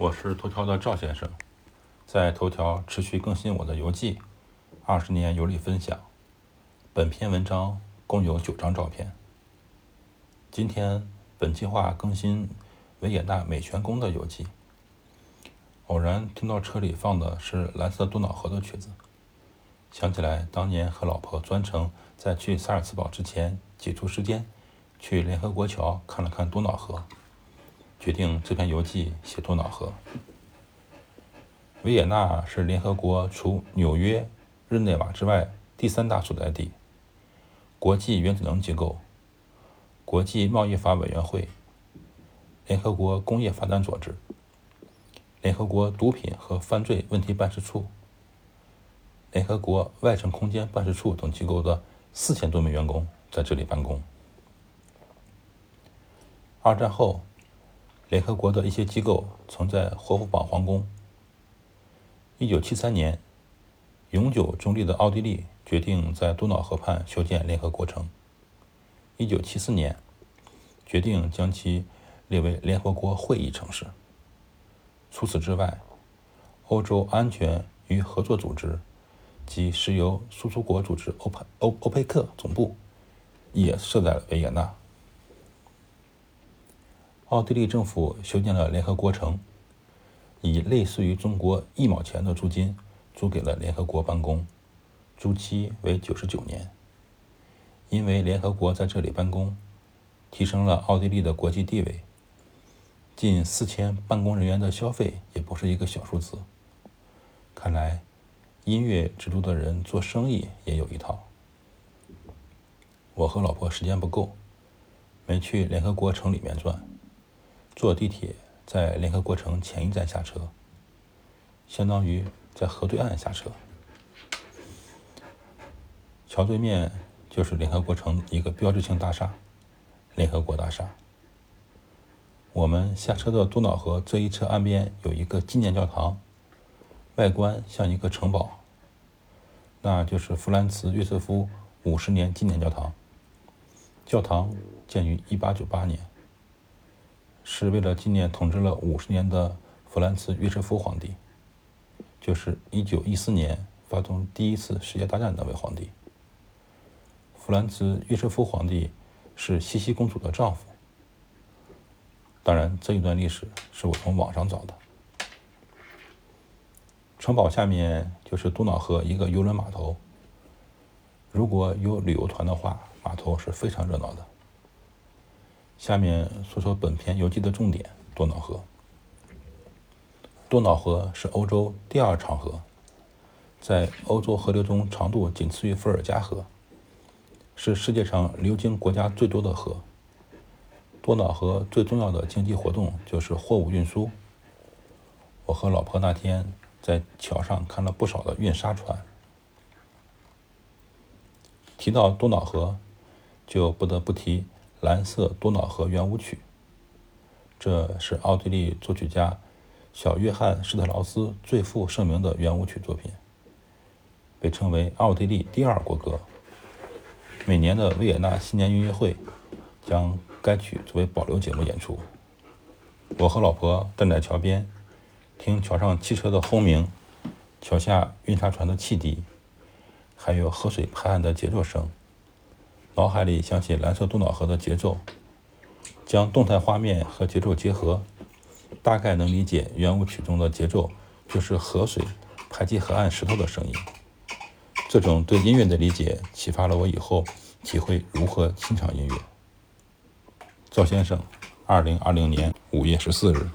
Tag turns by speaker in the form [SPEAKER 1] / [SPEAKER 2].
[SPEAKER 1] 我是头条的赵先生，在头条持续更新我的游记，二十年游历分享。本篇文章共有九张照片。今天本计划更新维也纳美泉宫的游记。偶然听到车里放的是《蓝色多瑙河》的曲子，想起来当年和老婆专程在去萨尔茨堡之前挤出时间去联合国桥看了看多瑙河。决定这篇游记写多瑙河。维也纳是联合国除纽约、日内瓦之外第三大所在地。国际原子能机构、国际贸易法委员会、联合国工业发展组织、联合国毒品和犯罪问题办事处、联合国外层空间办事处等机构的四千多名员工在这里办公。二战后。联合国的一些机构曾在霍夫堡皇宫。一九七三年，永久中立的奥地利决定在多瑙河畔修建联合国城。一九七四年，决定将其列为联合国会议城市。除此之外，欧洲安全与合作组织及石油输出国组织欧佩欧欧佩克总部也设在了维也纳。奥地利政府修建了联合国城，以类似于中国一毛钱的租金租给了联合国办公，租期为九十九年。因为联合国在这里办公，提升了奥地利的国际地位。近四千办公人员的消费也不是一个小数字。看来，音乐之都的人做生意也有一套。我和老婆时间不够，没去联合国城里面转。坐地铁在联合国城前一站下车，相当于在河对岸下车。桥对面就是联合国城一个标志性大厦——联合国大厦。我们下车的多瑙河这一侧岸边有一个纪念教堂，外观像一个城堡，那就是弗兰茨·约瑟夫五十年纪念教堂。教堂建于一八九八年。是为了纪念统治了五十年的弗兰茨·约瑟夫皇帝，就是一九一四年发动第一次世界大战那位皇帝。弗兰茨·约瑟夫皇帝是茜茜公主的丈夫。当然，这一段历史是我从网上找的。城堡下面就是多瑙河一个游轮码头。如果有旅游团的话，码头是非常热闹的。下面说说本篇游记的重点：多瑙河。多瑙河是欧洲第二长河，在欧洲河流中长度仅次于伏尔加河，是世界上流经国家最多的河。多瑙河最重要的经济活动就是货物运输。我和老婆那天在桥上看了不少的运沙船。提到多瑙河，就不得不提。蓝色多瑙河圆舞曲，这是奥地利作曲家小约翰施特劳斯最负盛名的圆舞曲作品，被称为奥地利第二国歌。每年的维也纳新年音乐会将该曲作为保留节目演出。我和老婆站在桥边，听桥上汽车的轰鸣，桥下运沙船的汽笛，还有河水拍岸的节奏声。脑海里想起蓝色多瑙河的节奏，将动态画面和节奏结合，大概能理解圆舞曲中的节奏就是河水拍击河岸石头的声音。这种对音乐的理解启发了我以后体会如何欣赏音乐。赵先生，二零二零年五月十四日。